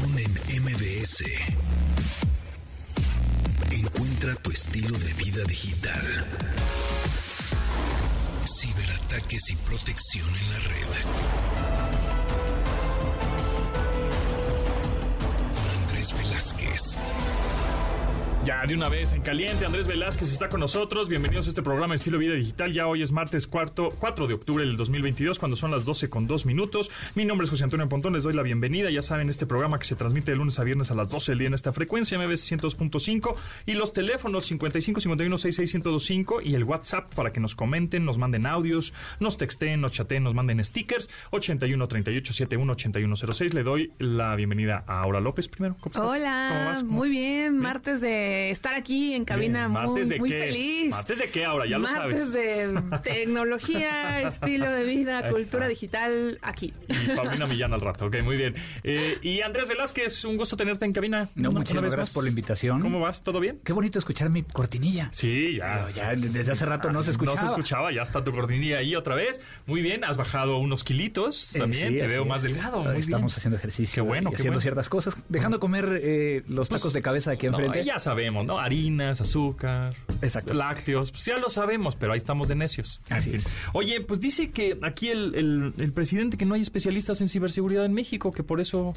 En MBS. Encuentra tu estilo de vida digital. Ciberataques y protección en la red. Con Andrés Velázquez. Ya de una vez en caliente, Andrés Velázquez está con nosotros. Bienvenidos a este programa Estilo Vida Digital. Ya hoy es martes cuarto, 4 de octubre del 2022, cuando son las 12 con 2 minutos. Mi nombre es José Antonio Pontón, les doy la bienvenida. Ya saben, este programa que se transmite de lunes a viernes a las 12 del día en esta frecuencia, MBS 102.5. Y los teléfonos 55 51 66 1025 y el WhatsApp para que nos comenten, nos manden audios, nos texten, nos chateen, nos manden stickers. 81 38 71 81 06. Le doy la bienvenida a Aura López primero. ¿Cómo estás? Hola, ¿Cómo vas? muy bien. Martes de estar aquí en cabina muy, muy feliz. ¿Martes de qué ahora? Ya lo sabes. Martes de tecnología, estilo de vida, cultura digital, aquí. Y Paulina Millán al rato, ok, muy bien. Eh, y Andrés Velázquez, un gusto tenerte en cabina. No, muchas gracias por la invitación. ¿Cómo vas? ¿Todo bien? Qué bonito escuchar mi cortinilla. Sí, ya. ya desde hace rato no se escuchaba. No se escuchaba, ya está tu cortinilla ahí otra vez. Muy bien, has bajado unos kilitos Eh, también, te veo más delgado. Muy Estamos bien. haciendo ejercicio. Qué bueno, y qué haciendo bueno. ciertas cosas, dejando de comer eh, los tacos Pues, de cabeza aquí No, enfrente. ya sabemos, ¿no? Harinas, azúcar, Exacto. lácteos, pues ya lo sabemos, pero ahí estamos de necios. Así es. Oye, pues dice que aquí el, el- el presidente que no hay especialistas en ciberseguridad en México, que por eso,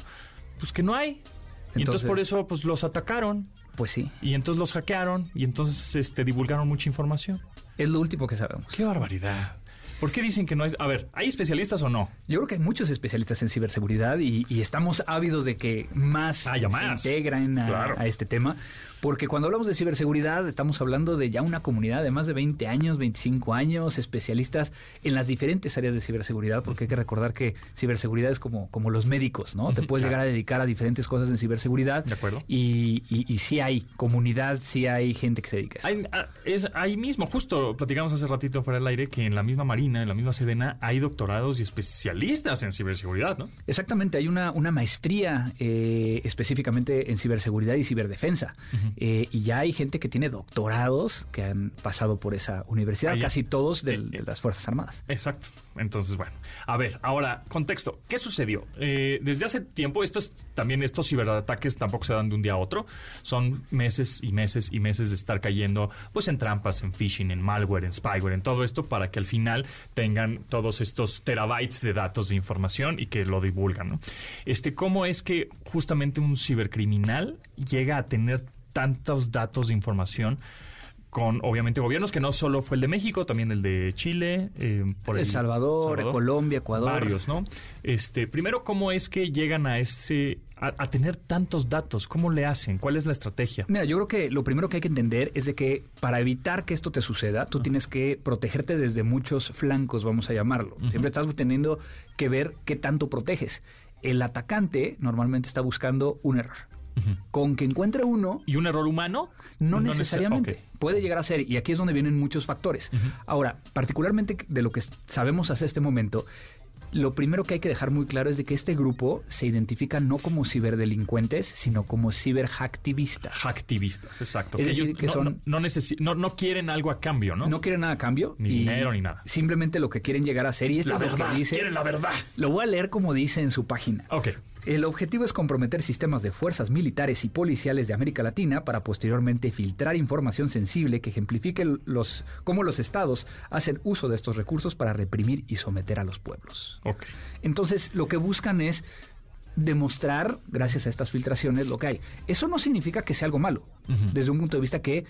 pues que no hay. Y entonces, Entonces- por eso pues los atacaron Pues sí, y entonces los hackearon y entonces este divulgaron mucha información. es lo último que sabemos. Qué barbaridad. ¿Por qué dicen que no hay? A ver, ¿hay especialistas o no? Yo creo que hay muchos especialistas en ciberseguridad y, y estamos ávidos de que más Haya se más. integren a, Claro. a este tema, porque cuando hablamos de ciberseguridad estamos hablando de ya una comunidad de más de 20 años, 25 años, especialistas en las diferentes áreas de ciberseguridad, porque hay que recordar que ciberseguridad es como, como los médicos, ¿no? Te puedes claro. llegar a dedicar a diferentes cosas en ciberseguridad. De acuerdo. Y, y, y sí hay comunidad, sí hay gente que se dedica a esto. Hay- ah, es ahí mismo, justo platicamos hace ratito fuera del aire que en la misma Marina, en la misma Sedena, hay doctorados y especialistas en ciberseguridad, ¿no? Exactamente, hay una, una maestría eh, específicamente en ciberseguridad y ciberdefensa. Eh, y ya hay gente que tiene doctorados que han pasado por esa universidad, casi todos de, eh, de las Fuerzas Armadas. Exacto. Entonces, bueno. A ver, ahora, contexto. ¿Qué sucedió? Eh, desde hace tiempo, estos, también estos ciberataques tampoco se dan de un día a otro. Son meses y meses y meses de estar cayendo pues en trampas, en phishing, en malware, en spyware, en todo esto para que al final tengan todos estos terabytes de datos de información y que lo divulgan, ¿no? Este, ¿cómo es que justamente un cibercriminal llega a tener tantos datos de información con obviamente gobiernos que no solo fue el de México, también el de Chile, eh, por El Salvador, Colombia, Ecuador. varios, ¿no? Este, primero, ¿cómo es que llegan a ese a, a tener tantos datos? ¿Cómo le hacen? ¿Cuál es la estrategia? Mira, yo creo que lo primero que hay que entender es de que para evitar que esto te suceda, tú tienes que protegerte desde muchos flancos, vamos a llamarlo. Siempre estás teniendo que ver qué tanto proteges. El atacante normalmente está buscando un error. Con que encuentre uno, ¿Y un error humano? No, neces- necesariamente. Puede llegar a ser, y aquí es donde vienen muchos factores. Ahora, particularmente de lo que sabemos hasta este momento, lo primero que hay que dejar muy claro es de que este grupo se identifica no como ciberdelincuentes, sino como ciberhacktivistas. Hacktivistas, exacto. Es Que decir, ellos que no, son- no, quieren algo a cambio, ¿no? ¿no? quieren nada a cambio. Ni dinero ni nada. Simplemente lo que quieren llegar a hacer, y esto la es lo que verdad, dice. quieren la verdad. Lo voy a leer como dice en su página. Ok. El objetivo es comprometer sistemas de fuerzas militares y policiales de América Latina para posteriormente filtrar información sensible que ejemplifique los, cómo los estados hacen uso de estos recursos para reprimir y someter a los pueblos. Entonces, lo que buscan es demostrar, gracias a estas filtraciones, lo que hay. Eso no significa que sea algo malo, desde un punto de vista que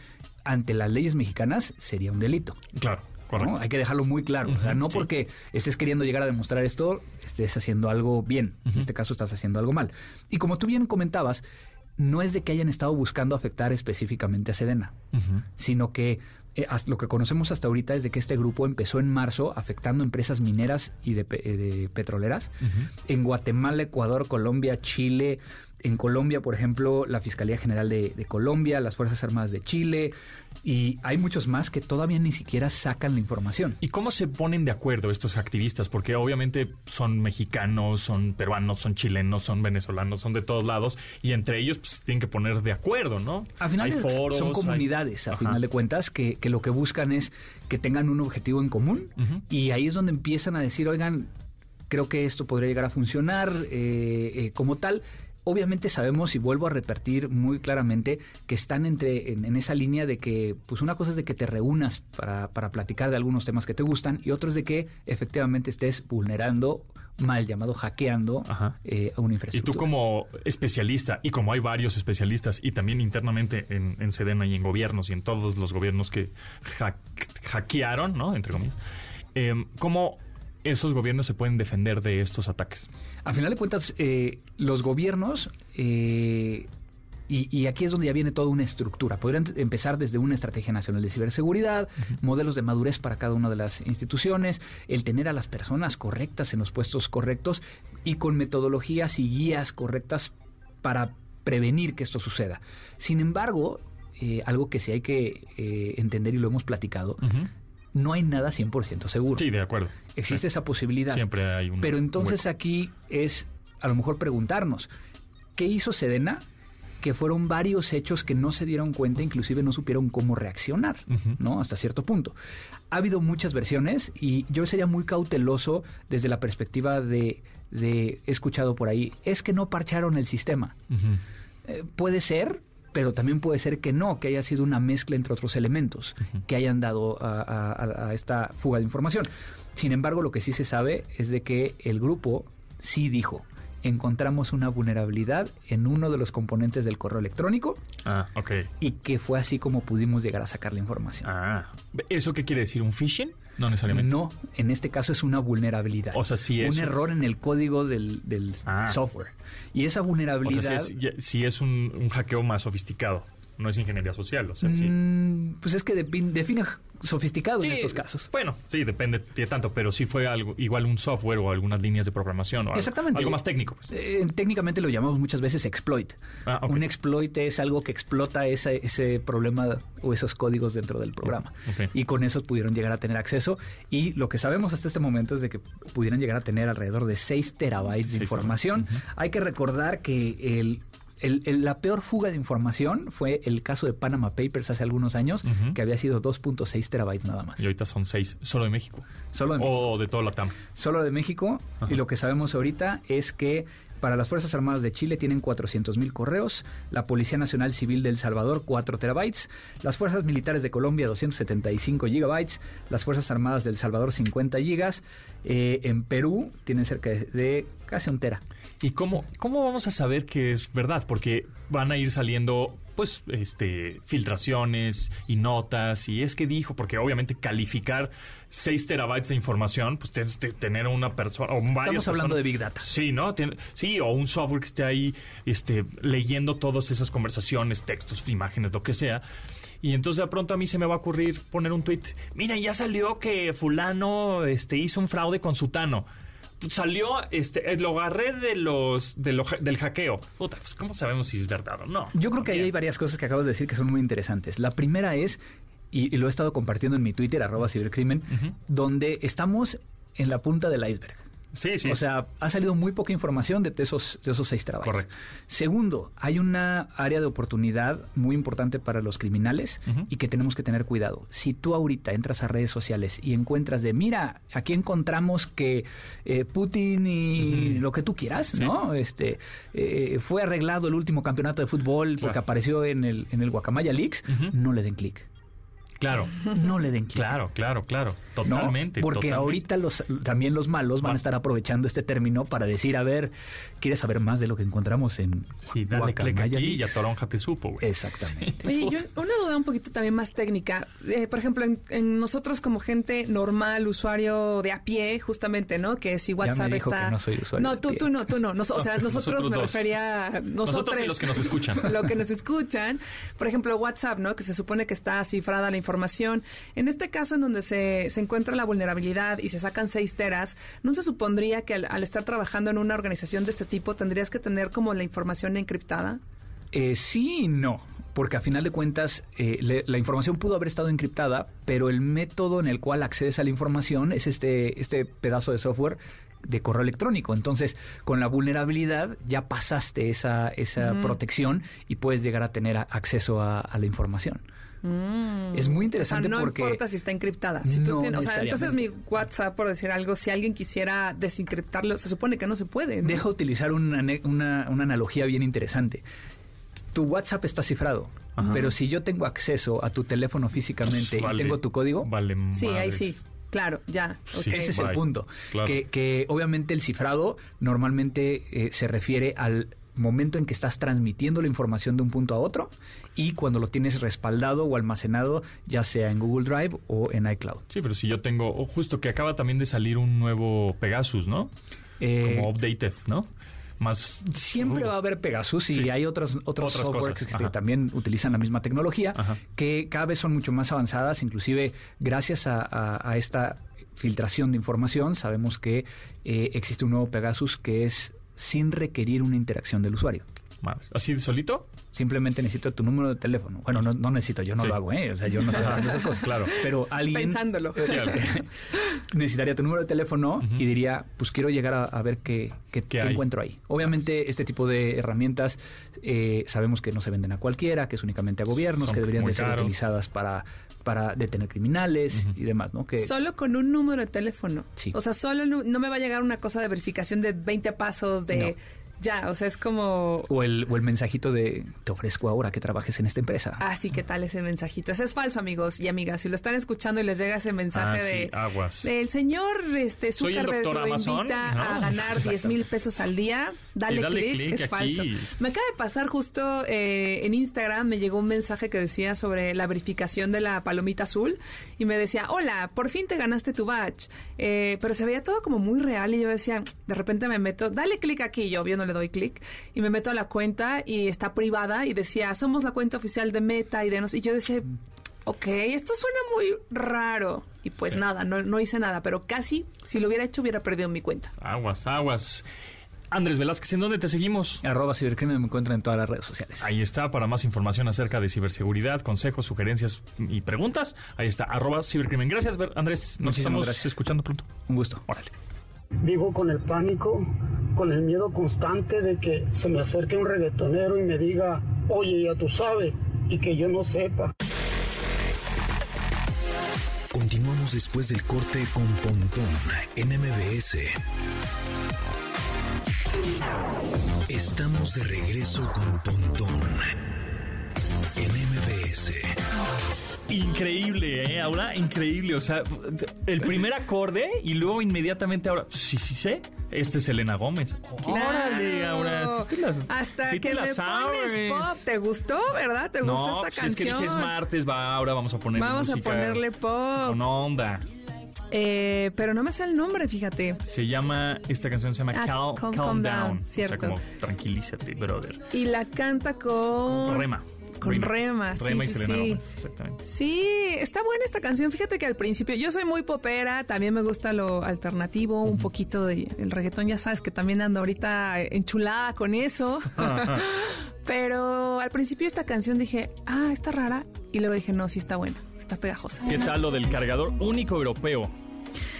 ante las leyes mexicanas sería un delito. Claro, ¿no? Hay que dejarlo muy claro. o sea, no sí. porque estés queriendo llegar a demostrar esto, estés haciendo algo bien. En este caso estás haciendo algo mal. Y como tú bien comentabas, no es de que hayan estado buscando afectar específicamente a Sedena, sino que eh, lo que conocemos hasta ahorita es de que este grupo empezó en marzo afectando empresas mineras y de, pe- eh, de petroleras en Guatemala, Ecuador, Colombia, Chile. En Colombia, por ejemplo, la Fiscalía General de, de Colombia, las Fuerzas Armadas de Chile, y hay muchos más que todavía ni siquiera sacan la información. ¿Y cómo se ponen de acuerdo estos activistas? Porque obviamente son mexicanos, son peruanos, son chilenos, son venezolanos, son de todos lados y entre ellos pues tienen que poner de acuerdo, ¿no? Al final hay foros, son hay- comunidades, a Ajá. final de cuentas, que, que lo que buscan es que tengan un objetivo en común y ahí es donde empiezan a decir, oigan, creo que esto podría llegar a funcionar eh, eh, como tal. Obviamente sabemos y vuelvo a repetir muy claramente que están entre en, esa línea de que pues una cosa es de que te reúnas para, para platicar de algunos temas que te gustan y otro es de que efectivamente estés vulnerando mal llamado hackeando eh, a una infraestructura. Y tú como especialista, y como hay varios especialistas, y también internamente en, en Sedena y en gobiernos y en todos los gobiernos que hackearon, ¿no? Entre comillas, eh, ¿cómo esos gobiernos se pueden defender de estos ataques? A final de cuentas, eh, los gobiernos... Eh, y, aquí es donde ya viene toda una estructura. Podrían empezar desde una estrategia nacional de ciberseguridad, modelos de madurez para cada una de las instituciones, el tener a las personas correctas en los puestos correctos y con metodologías y guías correctas para prevenir que esto suceda. Sin embargo, eh, algo que sí hay que entender y lo hemos platicado, no hay nada 100% seguro. Sí, de acuerdo. Existe esa posibilidad. Siempre hay un. Pero entonces aquí es a lo mejor preguntarnos, ¿qué hizo Sedena? Que fueron varios hechos que no se dieron cuenta, inclusive no supieron cómo reaccionar, ¿no? Hasta cierto punto. Ha habido muchas versiones y yo sería muy cauteloso desde la perspectiva de, de he escuchado por ahí, es que no parcharon el sistema. Eh, puede ser, pero también puede ser que no, que haya sido una mezcla entre otros elementos que hayan dado a, esta fuga de información. Sin embargo, lo que sí se sabe es de que el grupo sí dijo, encontramos una vulnerabilidad en uno de los componentes del correo electrónico. Ah, ok. Y que fue así como pudimos llegar a sacar la información. Ah, ¿eso qué quiere decir? ¿Un phishing? No necesariamente. No, en este caso es una vulnerabilidad. O sea, sí es. Un error en el código del, ah. software. Y esa vulnerabilidad. O sea, sí es, un hackeo más sofisticado no es ingeniería social, o sea, sí. Mm, pues es que define sofisticado en estos casos. Bueno, sí, depende de tanto, pero sí fue algo igual un software o algunas líneas de programación o Exactamente. Algo, más técnico. Pues. Eh, técnicamente lo llamamos muchas veces exploit. Ah, un exploit es algo que explota ese, ese problema o esos códigos dentro del programa. Y con eso pudieron llegar a tener acceso. Y lo que sabemos hasta este momento es de que pudieran llegar a tener alrededor de 6 terabytes de información. Hay que recordar que el la peor fuga de información fue el caso de Panama Papers hace algunos años, que había sido 2.6 terabytes nada más. Y ahorita son 6, solo de México. Solo de México. O de todo la TAM. Solo de México. Y lo que sabemos ahorita es que para las Fuerzas Armadas de Chile tienen 400.000 correos, la Policía Nacional Civil de El Salvador 4 terabytes, las Fuerzas Militares de Colombia 275 gigabytes, las Fuerzas Armadas del Salvador 50 gigas, eh, en Perú tienen cerca de casi un tera. ¿Y cómo, cómo vamos a saber que es verdad? Porque van a ir saliendo pues este filtraciones y notas y es que dijo porque obviamente calificar 6 terabytes de información pues tienes que tener una persona o varias estamos hablando de big data sí no sí o un software que esté ahí este leyendo todas esas conversaciones textos imágenes lo que sea y entonces de pronto a mí se me va a ocurrir poner un tweet mira ya salió que fulano este hizo un fraude con sutano salió, este, eh, lo agarré de los, del hackeo. Puta, pues, ¿cómo sabemos si es verdad o no? Yo creo que ahí hay varias cosas que acabas de decir que son muy interesantes. La primera es, y, lo he estado compartiendo en mi Twitter, arroba cibercrimen, donde estamos en la punta del iceberg. Sí, sí. O sea, ha salido muy poca información de esos, de esos seis trabajos. Correcto. Segundo, hay una área de oportunidad muy importante para los criminales y que tenemos que tener cuidado. Si tú ahorita entras a redes sociales y encuentras de, mira, aquí encontramos que eh, Putin y lo que tú quieras, ¿no? Este, eh, fue arreglado el último campeonato de fútbol porque apareció en el, en el Guacamaya Leaks, no le den clic. Claro. No le den clic. Claro, claro, claro. Totalmente. Porque ahorita los, también los malos van a estar aprovechando este término para decir, a ver, ¿quieres saber más de lo que encontramos en Sí, dale clic aquí y a Toronja te supo, güey. Exactamente. Oye, yo una duda un poquito también más técnica. Eh, por ejemplo, en, nosotros como gente normal, usuario de a pie, justamente, ¿no? Que si WhatsApp está... no soy usuario No, tú, tú no, tú no. o sea, nosotros, me refería a nosotros. y los que nos escuchan. lo que nos escuchan. Por ejemplo, WhatsApp, ¿no? Que se supone que está cifrada la información información. En este caso, en donde se, se encuentra la vulnerabilidad y se sacan seis teras, ¿no se supondría que al, estar trabajando en una organización de este tipo tendrías que tener como la información encriptada? Eh, sí y no porque a final de cuentas eh, la información pudo haber estado encriptada, pero el método en el cual accedes a la información es este, este pedazo de software de correo electrónico. Entonces, con la vulnerabilidad ya pasaste esa, esa protección y puedes llegar a tener acceso a, la información. Mm. Es muy O interesante sea, no porque... importa si está encriptada. Si tú No tienes- o sea, entonces mi. WhatsApp, por decir algo, si alguien quisiera desencriptarlo, se supone que no se puede. ¿no? Deja utilizar una, una, una analogía bien interesante. Tu WhatsApp está cifrado, Ajá. pero si yo tengo acceso a tu teléfono físicamente Vale. y tengo tu código, Vale, Sí, ahí sí. Claro, ya. Sí. ese es Bye. el punto. Claro. Que, que obviamente el cifrado normalmente eh, se refiere al momento en que estás transmitiendo la información de un punto a otro y cuando lo tienes respaldado o almacenado, ya sea en Google Drive o en iCloud. Sí, pero si yo tengo, justo que acaba también de salir un nuevo Pegasus, ¿no? Eh, Como updated, ¿no? Más Siempre va a haber Pegasus y Sí. hay otros, otros Otras softwares cosas, que ajá. también utilizan la misma tecnología, Ajá. que cada vez son mucho más avanzadas, inclusive gracias a, a- a esta filtración de información, sabemos que eh, existe un nuevo Pegasus que es sin requerir una interacción del usuario. ¿Así de solito? Simplemente necesito tu número de teléfono. Bueno, no, no necesito, yo no Sí. lo hago, ¿eh? O sea, yo no estoy haciendo esas cosas. Claro. Pero alguien... Pensándolo. Necesitaría tu número de teléfono y diría, pues quiero llegar a, a ver qué, qué- qué encuentro ahí. Obviamente, este tipo de herramientas eh, sabemos que no se venden a cualquiera, que es únicamente a gobiernos, Son que deberían de ser utilizadas para, para detener criminales y demás, ¿no? Que, Solo con un número de teléfono. Sí. O sea, solo no me va a llegar una cosa de verificación de 20 pasos de... Ya, o sea, es como... o, el, o el mensajito de, te ofrezco ahora que trabajes en esta empresa. Ah, sí, ¿qué tal ese mensajito? Ese es falso, amigos y amigas. Si lo están escuchando y les llega ese mensaje Ah, sí, de... aguas. El señor este, Zuckerberg lo Amazon, invita ¿no? a ganar 10 mil pesos al día. Dale, Sí, dale clic, clic es aquí. falso. Me acaba de pasar justo eh, en Instagram, me llegó un mensaje que decía sobre la verificación de la palomita azul y me decía, hola, por fin te ganaste tu badge. Eh, pero se veía todo como muy real y yo decía, de repente me meto, dale clic aquí, yo, no le doy clic, y me meto a la cuenta y está privada y decía, somos la cuenta oficial de Meta y de nos... Y yo decía... Ok, esto suena muy raro. Y pues Sí. nada, no, no hice nada, pero casi, si lo hubiera hecho, hubiera perdido mi cuenta. Aguas, aguas. Andrés Velázquez, ¿en dónde te seguimos? Arroba cibercrimen me encuentran en todas las redes sociales. Ahí está, para más información acerca de ciberseguridad, consejos, sugerencias y preguntas. Ahí está, arroba cibercrimen. Gracias, Andrés. Nos Muchísimas estamos gracias. escuchando pronto. Un gusto. Órale. Vivo con el pánico, con el miedo constante de que se me acerque un reggaetonero y me diga, oye, ya tú sabes, y que yo no sepa. Continuamos después del corte con Pontón en MBS. Estamos de regreso con Pontón en MBS. Increíble, ¿eh, Aura? Increíble. O sea, el primer acorde y luego inmediatamente ahora. Sí, sí sé. Este es Elena Gómez. Órale, Aura. sí te las- Hasta sí te que las me pones sabes. pop. ¿Te gustó, verdad? ¿Te no, gustó pues esta es que canción? dije es martes, va, ahora vamos a ponerle Vamos a ponerle pop. Con onda. Eh, pero no me sé el nombre, fíjate. Se llama, esta canción se llama Ah, Cal- Calm- Down. Down, O sea, cierto. como tranquilízate, brother. Y la canta con... Con Rema. Con Rema, sí, Rema y sí, Selena sí. Gómez, exactamente. Sí, está buena esta canción. Fíjate que al principio yo soy muy popera, también me gusta lo alternativo, un poquito de el reggaetón, ya sabes que también ando ahorita enchulada con eso. Pero al principio esta canción dije, ah, está rara. Y luego dije, no, sí está buena, está pegajosa. ¿Qué tal lo del cargador único europeo?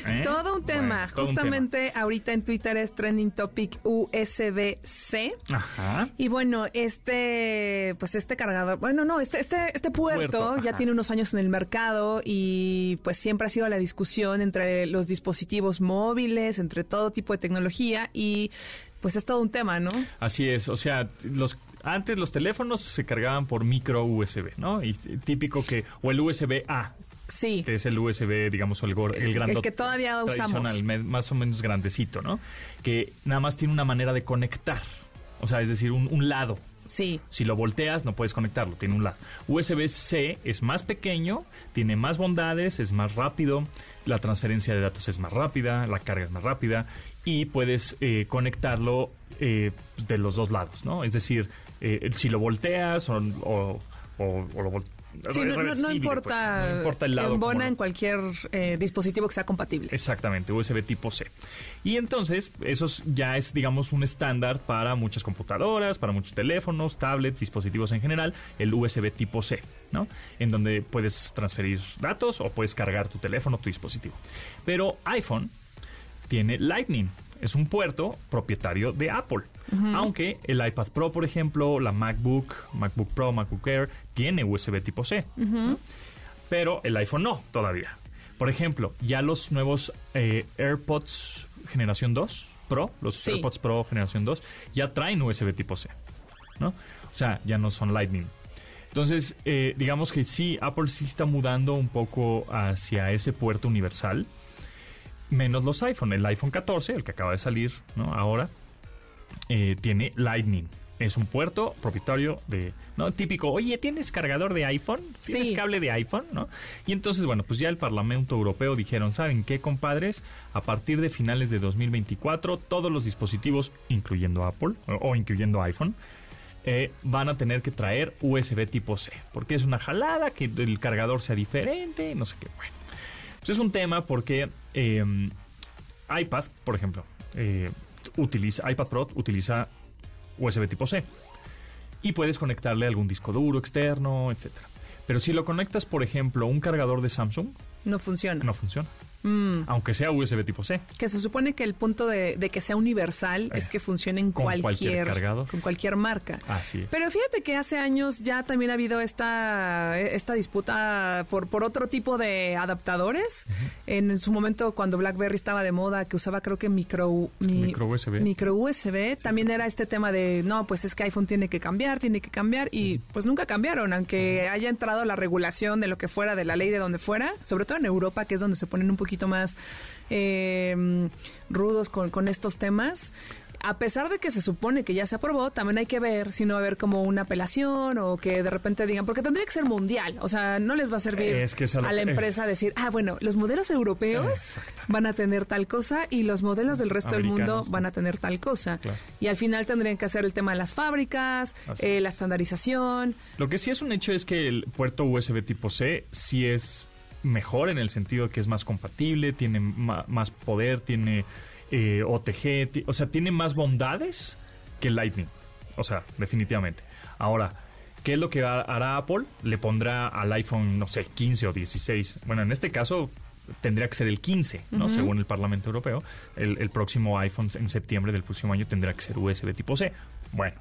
¿Eh? Todo un tema. Bueno, todo un Justamente ahorita en Twitter es trending topic USB-C. Ajá. Y bueno, este, pues este cargador, bueno, no, este, este, este puerto, Puerto, ya tiene unos años en el mercado y pues siempre ha sido la discusión entre los dispositivos móviles, entre todo tipo de tecnología y pues es todo un tema, ¿no? Así es, o sea, los antes los teléfonos se cargaban por micro USB, ¿no? Y típico que o el USB A, Sí. que es el USB, digamos, el, el El grandote. que todavía usamos. más o menos grandecito, ¿no? Que nada más tiene una manera de conectar. O sea, es decir, un, un lado. Sí. Si lo volteas, no puedes conectarlo, tiene un lado. USB-C es más pequeño, tiene más bondades, es más rápido, la transferencia de datos es más rápida, la carga es más rápida y puedes eh, conectarlo eh, de los dos lados, ¿no? Es decir, eh, si lo volteas o, o- o- o lo vol- Sí, no, no- no reversible, importa, pues, no importa el lado. embona en cualquier eh, dispositivo que sea compatible. Exactamente, USB tipo C. Y entonces, eso es- ya es, digamos, un estándar para muchas computadoras, para muchos teléfonos, tablets, dispositivos en general, el USB tipo C, ¿no? En donde puedes transferir datos o puedes cargar tu teléfono, tu dispositivo. Pero iPhone tiene Lightning. Es un puerto propietario de Apple. Aunque el iPad Pro, por ejemplo, la MacBook, MacBook Pro, MacBook Air, tiene USB tipo C. ¿no? Pero el iPhone no, todavía. Por ejemplo, ya los nuevos eh, AirPods generación 2 Pro, los Sí. AirPods Pro generación 2, ya traen USB tipo C. ¿no? O sea, ya no son Lightning. Entonces, eh, digamos que sí, Apple sí está mudando un poco hacia ese puerto universal, menos los iPhone. El iPhone 14, el que acaba de salir ¿no? ahora, eh, tiene Lightning. Es un puerto propietario de, ¿no? Típico, oye, ¿tienes cargador de iPhone? ¿Tienes Sí. cable de iPhone? ¿no? Y entonces, bueno, pues ya el Parlamento Europeo dijeron, ¿saben qué, compadres? A partir de finales de 2024, todos los dispositivos, incluyendo Apple o, o incluyendo iPhone, eh, van a tener que traer USB tipo C, porque es una jalada que el cargador sea diferente, no sé qué. Bueno, pues es un tema porque eh, iPad, por ejemplo, eh, utiliza iPad Pro utiliza USB tipo C y puedes conectarle algún disco duro externo, etcétera. Pero si lo conectas, por ejemplo, un cargador de Samsung, No funciona. no funciona, Mm. aunque sea USB tipo C. Que se supone que el punto de, de que sea universal es Eh, que funcione en con cualquier cualquier, cargador. con cualquier marca. Así es. Pero fíjate que hace años ya también ha habido esta, esta disputa por, por otro tipo de adaptadores. En su momento, cuando BlackBerry estaba de moda, que usaba creo que micro, mi- Micro USB. micro USB, también era este tema de, no, pues es que iPhone tiene que cambiar, tiene que cambiar, y pues nunca cambiaron, aunque haya entrado la regulación de lo que fuera, de la ley de donde fuera, sobre todo en Europa, que es donde se ponen un poquito más eh, rudos con, con estos temas. A pesar de que se supone que ya se aprobó, también hay que ver si no va a haber como una apelación o que de repente digan, porque tendría que ser mundial, o sea, no les va a servir Es que es a lo a la empresa decir, ah, bueno, los modelos europeos van a tener tal cosa y los modelos del resto del mundo van a tener tal cosa. Claro. Y al final tendrían que hacer el tema de las fábricas, eh, la estandarización. Lo que sí es un hecho es que el puerto USB tipo C sí es mejor en el sentido que es más compatible, tiene más poder, tiene eh, OTG, o sea, tiene más bondades que Lightning. O sea, definitivamente. Ahora, ¿qué es lo que ha- hará Apple? Le pondrá al iPhone, no sé, 15 o 16. Bueno, en este caso tendría que ser el 15, ¿no? Según el Parlamento Europeo. El, el próximo iPhone en septiembre del próximo año tendrá que ser USB tipo C. Bueno,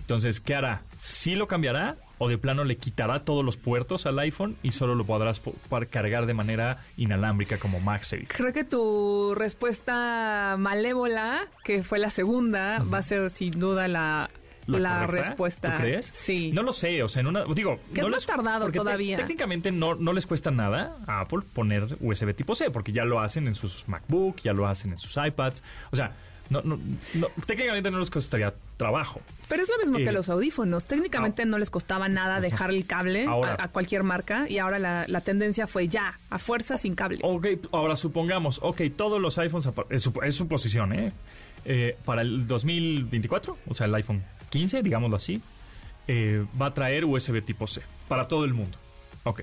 entonces, ¿qué hará? ¿Sí lo cambiará o de plano le quitará todos los puertos al iPhone y solo lo podrás cargar de manera inalámbrica como MagSafe? Creo que tu respuesta malévola, que fue la segunda, va a ser sin duda la, la, correcta? respuesta. ¿Tú crees? Sí. No lo sé, o sea, en una... Digo... Que no es más les- tardado todavía. técnicamente no, no les cuesta nada a Apple poner USB tipo C, porque ya lo hacen en sus MacBook, ya lo hacen en sus iPads. O sea, no, no, no- técnicamente no les costaría trabajo. Pero es lo mismo Eh, que los audífonos. Técnicamente no les costaba nada dejar el cable Ahora- a, a cualquier marca y ahora la, la tendencia fue ya, a fuerza sin cable. Ok, ahora supongamos, ok, todos los iPhones, apa- es su, es su posición, ¿eh? Eh, Para el 2024, o sea, el iPhone 15, digámoslo así, eh, va a traer USB tipo C para todo el mundo. Ok.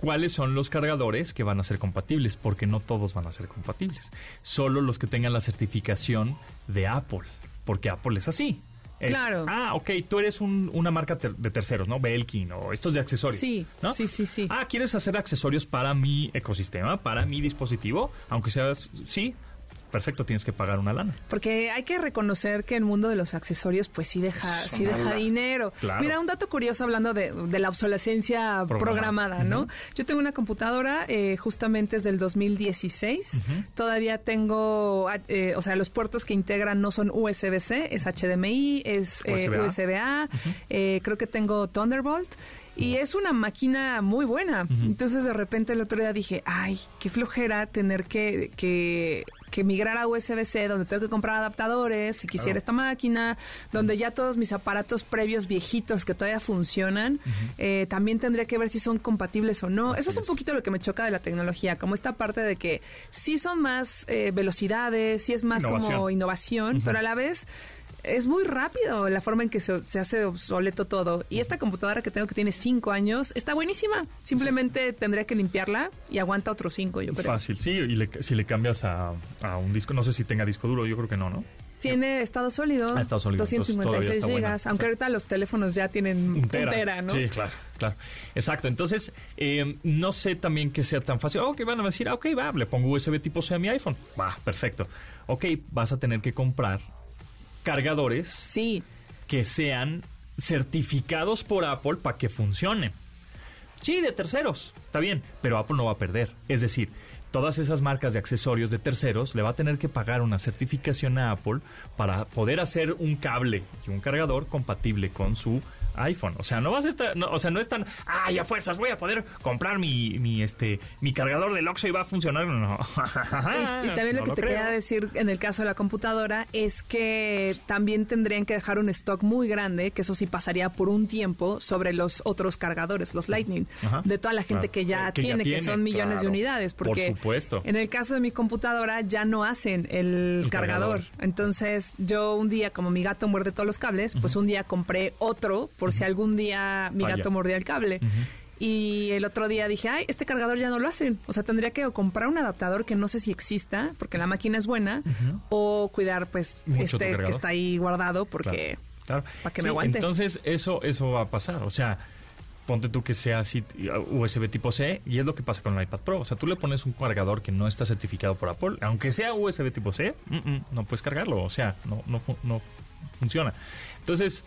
¿Cuáles son los cargadores que van a ser compatibles? Porque no todos van a ser compatibles. Solo los que tengan la certificación de Apple. Porque Apple es así. Es, Claro. Ah, ok, tú eres un- una marca ter- de terceros, ¿no? Belkin o estos de accesorios. Sí, ¿no? sí, sí, sí. Ah, ¿quieres hacer accesorios para mi ecosistema, para mi dispositivo? Aunque seas, sí, perfecto, tienes que pagar una lana. Porque hay que reconocer que el mundo de los accesorios, pues sí deja, sí deja dinero. Claro. Mira, un dato curioso hablando de, de la obsolescencia Programada. programada, ¿no? Yo tengo una computadora, eh, justamente es del 2016. Todavía tengo, ah, eh, o sea, los puertos que integran no son USB-C, es HDMI, es eh, USB-A. USB-A, eh, creo que tengo Thunderbolt. Y es una máquina muy buena. Entonces de repente el otro día dije, ay, qué flojera tener que, que, que migrar a USB-C, donde tengo que comprar adaptadores, si quisiera Claro. esta máquina, donde ya todos mis aparatos previos viejitos que todavía funcionan, eh, también tendría que ver si son compatibles o no. Así Eso es un poquito lo que me choca de la tecnología, como esta parte de que sí son más eh, velocidades, sí es más como Innovación. innovación, pero a la vez es muy rápido la forma en que se, se hace obsoleto todo. Y esta computadora que tengo que tiene cinco años está buenísima. Simplemente tendría que limpiarla y aguanta otros cinco, yo creo. Fácil, sí, y le- si le cambias a, a un disco, no sé si tenga disco duro, yo creo que no, ¿no? Tiene estado sólido. Ah, estado sólido, entonces 256 todavía está buena. gigas. Aunque ahorita los teléfonos ya tienen un tera, ¿no? Sí, claro, claro. Exacto. Entonces, eh, no sé también que sea tan fácil. Ok, van a decir, ah, ok, va, le pongo USB tipo C a mi iPhone. Va, perfecto. Ok, vas a tener que comprar cargadores Sí. que sean certificados por Apple para que funcionen. Sí, de terceros, está bien, pero Apple no va a perder. Es decir, todas esas marcas de accesorios de terceros le va a tener que pagar una certificación a Apple para poder hacer un cable y un cargador compatible con su iPhone. O sea, no va a ser tan- no, o sea, no es tan, ay, a fuerzas voy a poder comprar mi, mi este mi cargador del Oxxo y va a funcionar. No. Y, y también lo que te creo. quería decir en el caso de la computadora es que también tendrían que dejar un stock muy grande, que eso sí pasaría por un tiempo sobre los otros cargadores, los Lightning, Ajá. de toda la gente Claro. que ya Eh, que ya tiene, que son millones de unidades. Por supuesto. en el caso de mi computadora ya no hacen el, El cargador. cargador. Entonces yo un día, como mi gato muerde todos los cables, pues un día compré otro por si algún día mi Falla. gato mordía el cable. Y el otro día dije, ay, este cargador ya no lo hacen. O sea, tendría que o comprar un adaptador que no sé si exista, porque la máquina es buena, o cuidar, pues, Mucho este que está ahí guardado, porque... Claro. Pa' que Sí, me aguante. Entonces, eso, eso va a pasar. O sea, ponte tú que sea así USB tipo C y es lo que pasa con el iPad Pro. O sea, tú le pones un cargador que no está certificado por Apple, aunque sea USB tipo C, mm, mm, no puedes cargarlo. O sea, no, no, no funciona. Entonces,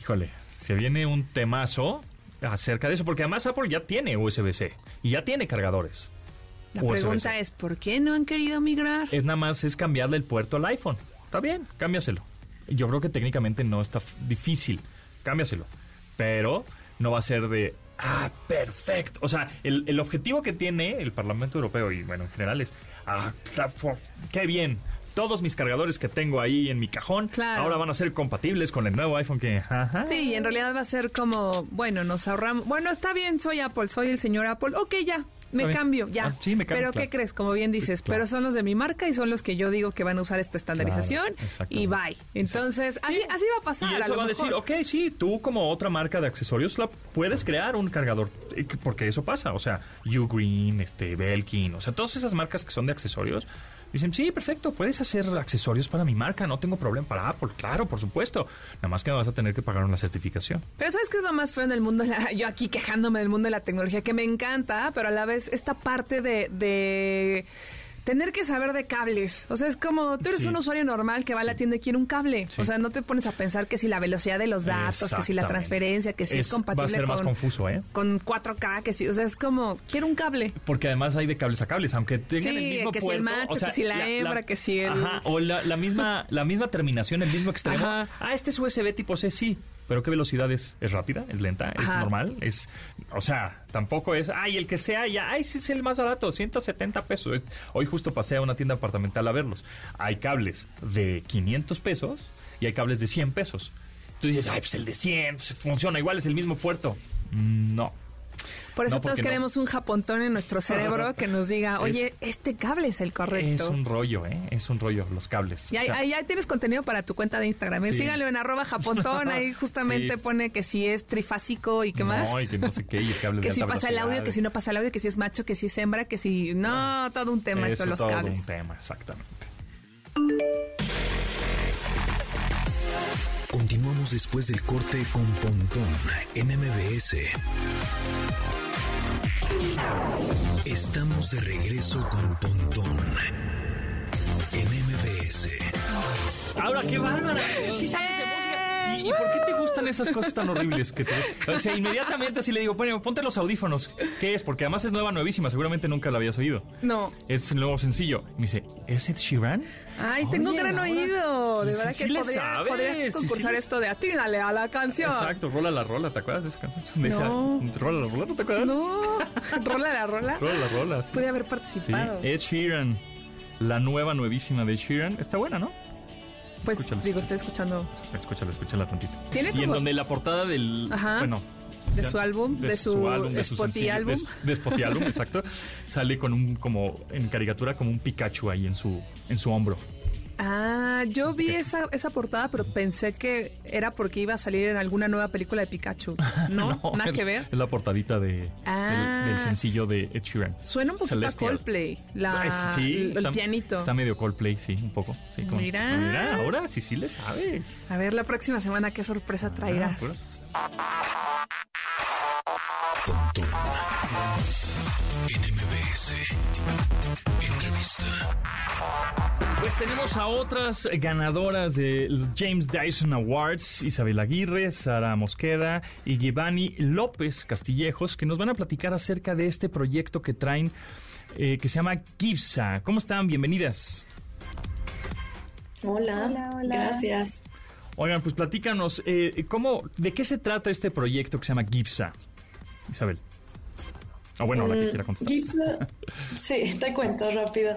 híjole, se viene un temazo acerca de eso, porque además Apple ya tiene USB-C y ya tiene cargadores. La pregunta es, ¿por qué no han querido migrar? Es nada más es cambiarle el puerto al iPhone. Está bien, cámbiaselo. Yo creo que técnicamente no está difícil. Cámbiaselo. Pero no va a ser de, ah, perfecto. O sea, el, el objetivo que tiene el Parlamento Europeo y, bueno, en general es, ah, qué bien. Todos mis cargadores que tengo ahí en mi cajón Claro. ahora van a ser compatibles con el nuevo iPhone que... ajá. Sí, en realidad va a ser como, bueno, nos ahorramos. Bueno, está bien, soy Apple, soy el señor Apple. Ok, ya, me cambio, ya. Ah, sí, me cambio, Pero claro. ¿qué crees? Como bien dices, claro. pero son los de mi marca y son los que yo digo que van a usar esta estandarización Claro, y bye. Entonces, así, así va a pasar. Y a eso lo va a decir, ok, sí, tú como otra marca de accesorios la puedes crear un cargador, que- porque eso pasa, o sea, Ugreen, este, Belkin, o sea, todas esas marcas que son de accesorios, dicen, sí, perfecto, puedes hacer accesorios para mi marca, no tengo problema para Apple, claro, por supuesto, nada más que vas a tener que pagar una certificación. Pero ¿sabes qué es lo más feo en el mundo? la- yo aquí quejándome del mundo de la tecnología, que me encanta, pero a la vez esta parte de Tener que saber de cables. O sea, es como tú eres Sí. un usuario normal que va a la tienda y quiere un cable. Sí. O sea, no te pones a pensar que si la velocidad de los datos, que si la transferencia, que si es, Es- compatible va a ser con, más confuso, ¿eh? con 4K, que si, o sea, es como, quiero un cable. Porque además hay de cables a cables, aunque tengan Sí, el mismo que si el puerto, macho, que si la hembra, que si el- Ajá, o la, la misma, la misma terminación, el mismo extremo. Ajá. Ah, este es USB tipo C, sí. Pero ¿qué velocidad es? ¿Es rápida? ¿Es lenta? ¿Es Ajá. normal? Es, o sea, tampoco es, ay, el que sea ya, ay, ese es el más barato, 170 pesos. Es- Hoy justo pasé a una tienda departamental a verlos. Hay cables de 500 pesos y hay cables de 100 pesos. Tú dices, ay, pues el de 100 pues, funciona igual, es el mismo puerto. Mm, No. Por eso No, todos no. queremos un japontón en nuestro cerebro que nos diga, oye, este cable es el correcto. Es un rollo, ¿eh? Es un rollo, los cables. Y ahí, O sea, ahí ya tienes contenido para tu cuenta de Instagram. ¿eh? Sí. Síganlo en arroba japontón. Ahí justamente Sí. pone que si es trifásico y qué más. No, y que no sé qué, y el cable que de si alta pasa el audio, que si no pasa el audio, que si es macho, que si es hembra, que si... No, todo un tema esto Eso los todo cables. un tema, exactamente. Continuamos después del corte con Pontón en MBS. Estamos de regreso con Pontón en MBS. Ahora, qué bárbara. Sí sabes de. ¿Y, por qué te gustan esas cosas tan horribles? Que te... O sea, inmediatamente así le digo, bueno, ponte los audífonos. ¿Qué es? Porque además es nueva, nuevísima. Seguramente nunca la habías oído. No. Es el nuevo sencillo. Y me dice, ¿es Ed Sheeran? Ay, tengo un gran Laura, oído. De sí, verdad sí que le podría, sabes, podría sí, sí concursar esto de atínale a la canción. Exacto, rola la rola, ¿te acuerdas de esa canción? De esa- No. rola la rola, ¿no te acuerdas? No, rola la rola. Rola la rola. sí. Pude haber Sí, participado. Ed Sheeran. La nueva, nuevísima de Ed Sheeran. Está buena, ¿no? Pues escúchalo. digo, estoy escuchando Escúchala, escúchala tantito. Tiene Y en como- donde la portada del... Ajá. Bueno... De su álbum, de su álbum, de su sencillo, álbum. De, de Spotty álbum, exacto. Sale con un, como, en caricatura, como un Pikachu ahí en su, en su hombro. Ah, yo vi esa, esa portada, pero pensé que era porque iba a salir en alguna nueva película de Pikachu. No, nada es- que ver. Es la portadita de, Ah. del, del sencillo de Ed Sheeran. Suena un poquito Celestial. a Coldplay, la, Es- sí, el, el está, pianito. Está medio Coldplay, sí, un poco. Sí, como- Mira. Mira, ahora sí, sí le sabes. A ver, la próxima semana, ¿qué sorpresa traerás? Ah, pues. Pontón en MBS. Entrevista. Pues tenemos a otras ganadoras del James Dyson Awards, Isabel Aguirre, Sara Mosqueda y Giovanni López Castillejos, que nos van a platicar acerca de este proyecto que traen, eh, que se llama GIPSA. ¿Cómo están? Bienvenidas. Hola, Hola, hola. gracias. Oigan, pues platícanos, eh, ¿cómo, ¿de qué se trata este proyecto que se llama GIPSA? Isabel. O bueno, la que Mm, quiera contestar. Gipsa, sí, te cuento rápido.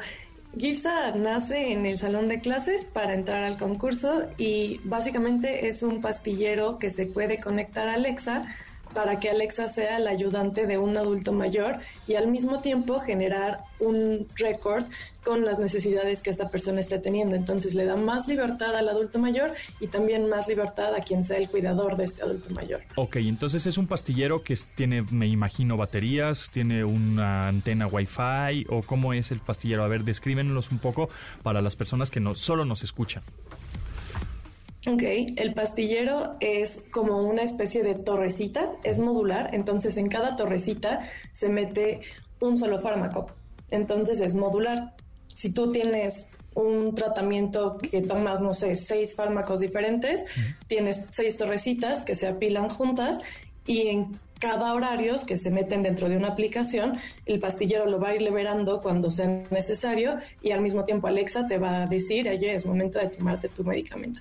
Gipsa nace en el salón de clases para entrar al concurso y básicamente es un pastillero que se puede conectar a Alexa para que Alexa sea el ayudante de un adulto mayor y al mismo tiempo generar un récord con las necesidades que esta persona esté teniendo. Entonces le da más libertad al adulto mayor y también más libertad a quien sea el cuidador de este adulto mayor. Ok, entonces es un pastillero que tiene, me imagino, baterías, tiene una antena Wi-Fi o cómo es el pastillero. A ver, descríbenlos un poco para las personas que no, solo nos escuchan. Ok, el pastillero es como una especie de torrecita, es modular, entonces en cada torrecita se mete un solo fármaco, entonces es modular. Si tú tienes un tratamiento que tomas, no sé, seis fármacos diferentes, tienes seis torrecitas que se apilan juntas y en cada horario que se meten dentro de una aplicación, el pastillero lo va a ir liberando cuando sea necesario y al mismo tiempo Alexa te va a decir, oye, es momento de tomarte tu medicamento.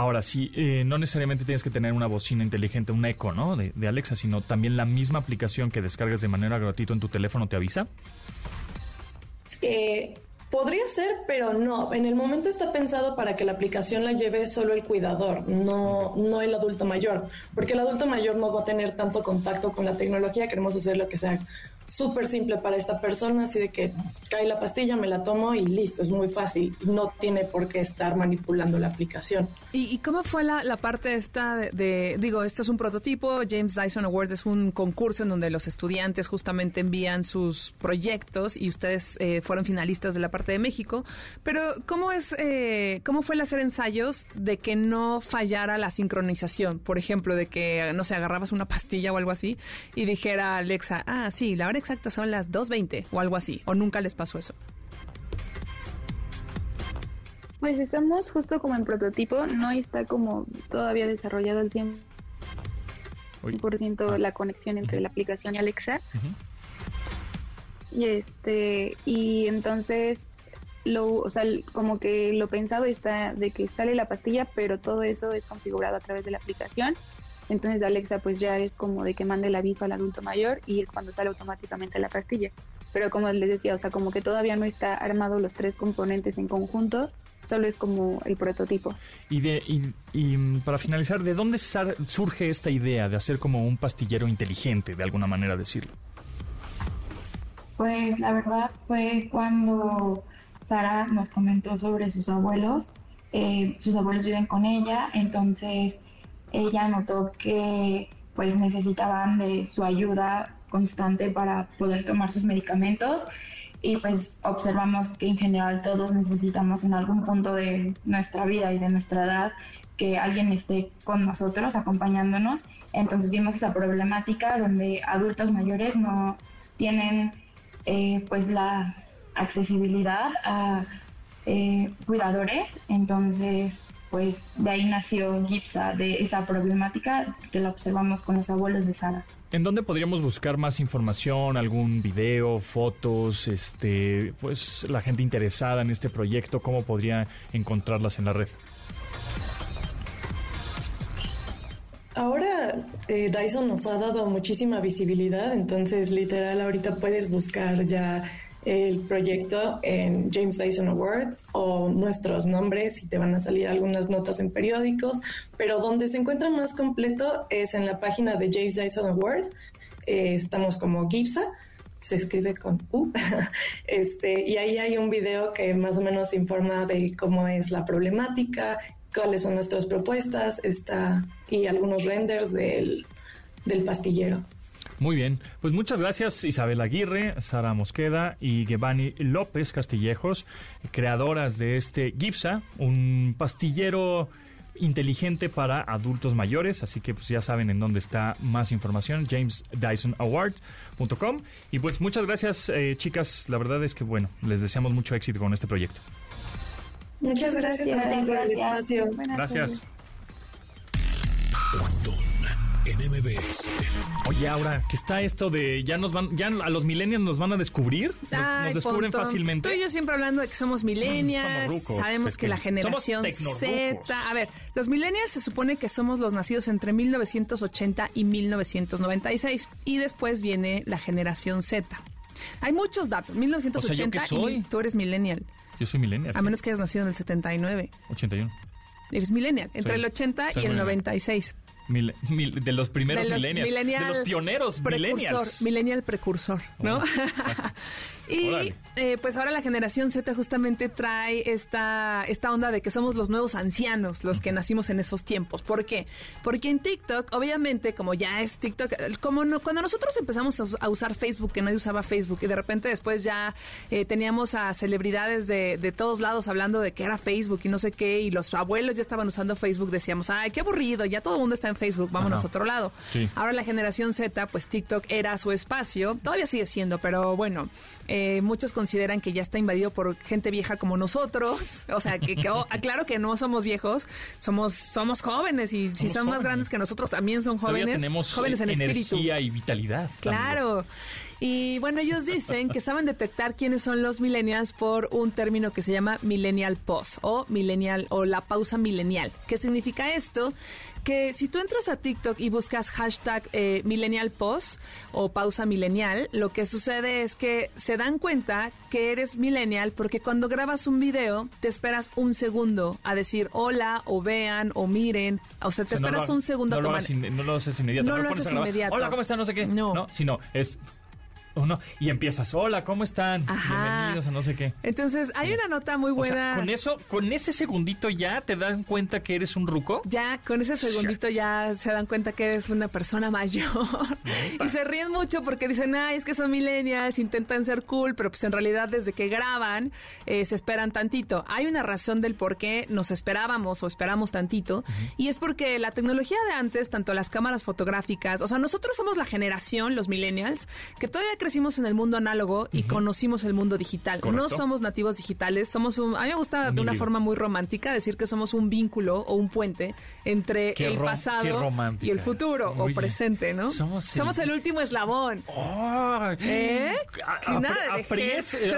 Ahora, sí, eh, no necesariamente tienes que tener una bocina inteligente, un eco, ¿no? De, de Alexa, sino también la misma aplicación que descargas de manera gratuita en tu teléfono te avisa. Eh, podría ser, pero no. En el momento está pensado para que la aplicación la lleve solo el cuidador, no, no el adulto mayor, porque el adulto mayor no va a tener tanto contacto con la tecnología. Queremos hacer lo que sea súper simple para esta persona, así de que cae la pastilla, me la tomo y listo, es muy fácil. No tiene por qué estar manipulando la aplicación. ¿Y, y cómo fue la, la parte esta de, de- digo, esto es un prototipo, James Dyson Award es un concurso en donde los estudiantes justamente envían sus proyectos y ustedes eh, fueron finalistas de la parte de México, pero ¿cómo es, eh, cómo fue el hacer ensayos de que no fallara la sincronización? Por ejemplo, de que, no sé, agarrabas una pastilla o algo así y dijera Alexa, ah, sí, la hora exacta son las 2.20 o algo así, o nunca les pasó eso. Pues estamos justo como en prototipo, no está como todavía desarrollado al 100% Uy. ciento Ah. la conexión entre la aplicación y Alexa. Y este, y entonces lo, o sea, como que lo pensado está de que sale la pastilla, pero todo eso es configurado a través de la aplicación. Entonces Alexa pues ya es como de que mande el aviso al adulto mayor y es cuando sale automáticamente la pastilla. Pero como les decía, o sea, como que todavía no está armado los tres componentes en conjunto, solo es como el prototipo. Y, de, y, y, mm, para finalizar, ¿de dónde surge esta idea de hacer como un pastillero inteligente, de alguna manera decirlo? Pues la verdad fue cuando Sara nos comentó sobre sus abuelos. Eh, sus abuelos viven con ella, entonces ella notó que pues necesitaban de su ayuda constante para poder tomar sus medicamentos y pues observamos que en general todos necesitamos en algún punto de nuestra vida y de nuestra edad que alguien esté con nosotros acompañándonos. Entonces vimos esa problemática donde adultos mayores no tienen eh, pues la accesibilidad a eh, cuidadores. Entonces pues de ahí nació Gipsa, de esa problemática que la observamos con los abuelos de Sara. ¿En dónde podríamos buscar más información, algún video, fotos, este, pues la gente interesada en este proyecto, cómo podría encontrarlas en la red? Ahora eh, Dyson nos ha dado muchísima visibilidad, entonces literal ahorita puedes buscar ya el proyecto en James Dyson Award o nuestros nombres y te van a salir algunas notas en periódicos, pero donde se encuentra más completo es en la página de James Dyson Award, eh, estamos como GIPSA se escribe con U. este, y ahí hay un video que más o menos informa de cómo es la problemática, cuáles son nuestras propuestas, está, y algunos renders del, del pastillero. Muy bien, pues muchas gracias Isabel Aguirre, Sara Mosqueda y Giovanni López Castillejos, creadoras de este Gipsa, un pastillero inteligente para adultos mayores, así que pues ya saben en dónde está más información, jamesdysonaward.com y pues muchas gracias eh, chicas, la verdad es que bueno, les deseamos mucho éxito con este proyecto. Muchas gracias, Gracias, por el gracias. espacio. Buenas Gracias. Oye, ahora, que está esto de ya nos van, ya a los millennials nos van a descubrir, nos, descubren fácilmente. Tú y yo siempre hablando de que somos millennials, Somos rucos, sabemos que que la generación Z. A ver, los millennials se supone que somos los nacidos entre 1980 y 1996 y después viene la generación Z. Hay muchos datos, 1980 ¿yo qué soy? y tú eres millennial, Yo soy millennial. a menos que hayas nacido en el 79. 81. Eres millennial, entre Soy- el 80 soy y el millennial. 96. Mil- mil- de los primeros de los millennials. millennial de los pioneros precursor, millennials. Millennial precursor, ¿no? Oh. y eh, pues ahora la generación Z justamente trae esta, esta onda de que somos los nuevos ancianos, los que nacimos en esos tiempos. ¿Por qué? Porque en TikTok, obviamente, como ya es TikTok, como no- cuando nosotros empezamos a, us- a usar Facebook, que nadie usaba Facebook, y de repente después ya eh, teníamos a celebridades de, de todos lados hablando de que era Facebook y no sé qué, y los abuelos ya estaban usando Facebook, decíamos, ay, qué aburrido, ya todo el mundo está en Facebook, vámonos Ajá. a otro lado. Sí. Ahora la generación Z, pues TikTok era su espacio, todavía sigue siendo, pero bueno, eh, muchos consideran que ya está invadido por gente vieja como nosotros, o sea, que, que oh, aclaro que no somos viejos, somos somos jóvenes y si Somos son más jóvenes. grandes que nosotros también son Todavía jóvenes, tenemos jóvenes en eh, espíritu. energía y vitalidad. Claro. Y bueno, ellos dicen que saben detectar quiénes son los millennials por un término que se llama millennial pause o millennial o la pausa millennial. ¿Qué significa esto? Que si tú entras a TikTok y buscas hashtag eh, millennial pause o pausa millennial, lo que sucede es que se dan cuenta que eres millennial porque cuando grabas un video te esperas un segundo a decir hola o vean o miren, o sea, te O sea, no esperas lo- un segundo no a lo, tomar. in- no lo haces inmediato. No lo haces inmediato. Hola, ¿cómo están? No sé qué. No. Sino es uno y empiezas. Hola, ¿cómo están? Ajá. Bienvenidos a no sé qué. Entonces, hay una nota muy O sea, buena. con eso, con ese segundito ya te dan cuenta que eres un ruco. Ya, con ese segundito ya se dan cuenta que eres una persona mayor. y se ríen mucho porque dicen, ay, es que son millennials, intentan ser cool, pero pues en realidad desde que graban eh, se esperan tantito. Hay una razón del por qué nos esperábamos o esperamos tantito, y es porque la tecnología de antes, tanto las cámaras fotográficas, o sea, nosotros somos la generación, los millennials, que todavía crecimos en el mundo análogo y conocimos el mundo digital. No Correcto. somos nativos digitales, somos un... A mí me gusta de una forma muy romántica decir que somos un vínculo o un puente entre Qué el pasado y el futuro Oye, o presente, ¿no? somos el- el último eslabón. ¡Ay! ¿Eh? A- nada de apries- eh,